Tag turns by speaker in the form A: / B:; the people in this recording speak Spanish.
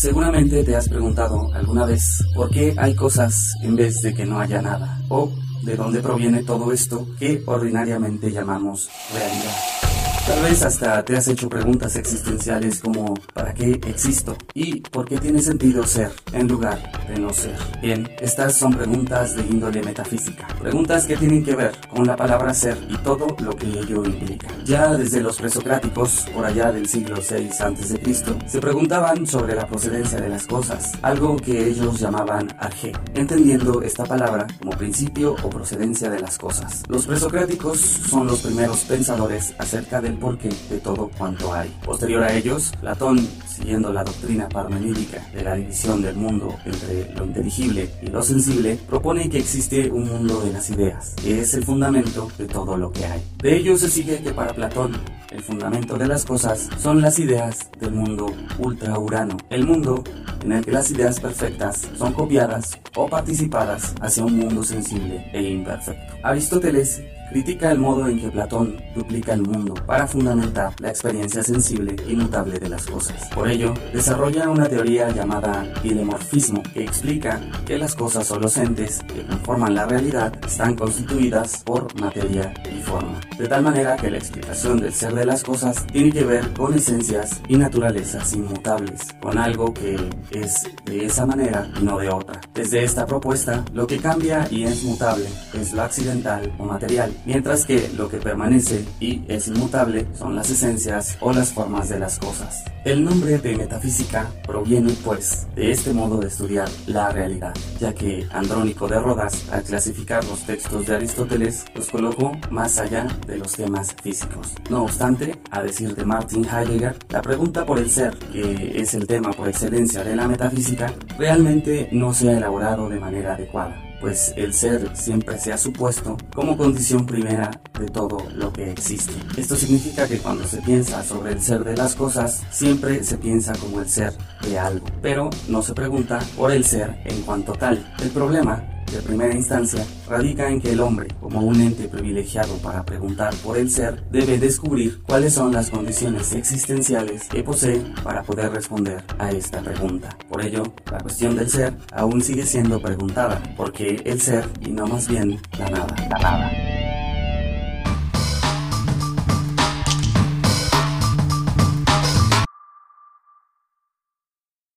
A: Seguramente te has preguntado alguna vez por qué hay cosas en vez de que no haya nada, o de dónde proviene todo esto que ordinariamente llamamos realidad. Tal vez hasta te has hecho preguntas existenciales como ¿para qué existo? ¿Y por qué tiene sentido ser en lugar de no ser? Bien, estas son preguntas de índole metafísica, preguntas que tienen que ver con la palabra ser y todo lo que ello implica. Ya desde los presocráticos, por allá del siglo VI a.C., se preguntaban sobre la procedencia de las cosas, algo que ellos llamaban arge, entendiendo esta palabra como principio o procedencia de las cosas. Los presocráticos son los primeros pensadores acerca del porqué de todo cuanto hay. Posterior a ellos, Platón, siguiendo la doctrina parmenídica de la división del mundo entre lo inteligible y lo sensible, propone que existe un mundo de las ideas, que es el fundamento de todo lo que hay. De ello se sigue que para Platón, el fundamento de las cosas son las ideas del mundo ultraurano, el mundo en el que las ideas perfectas son copiadas o participadas hacia un mundo sensible e imperfecto. Aristóteles critica el modo en que Platón duplica el mundo para fundamentar la experiencia sensible y mutable de las cosas. Por ello, desarrolla una teoría llamada ilemorfismo que explica que las cosas o los entes que conforman la realidad están constituidas por materia y forma, de tal manera que la explicación del ser de las cosas tiene que ver con esencias y naturalezas inmutables, con algo que es de esa manera y no de otra. Desde esta propuesta, lo que cambia y es mutable es lo accidental o material, mientras que lo que permanece y es inmutable son las esencias o las formas de las cosas. El nombre de metafísica proviene, pues, de este modo de estudiar la realidad, ya que Andrónico de Rodas, al clasificar los textos de Aristóteles, los colocó más allá de los temas físicos. No obstante, a decir de Martin Heidegger, la pregunta por el ser, que es el tema por excelencia de la metafísica, realmente no se ha elaborado de manera adecuada pues el ser siempre se ha supuesto como condición primera de todo lo que existe. Esto significa que cuando se piensa sobre el ser de las cosas, siempre se piensa como el ser de algo, pero no se pregunta por el ser en cuanto tal. El problema de primera instancia radica en que el hombre, como un ente privilegiado para preguntar por el ser, debe descubrir cuáles son las condiciones existenciales que posee para poder responder a esta pregunta. Por ello, la cuestión del ser aún sigue siendo preguntada, porque el ser y no más bien la nada. La nada.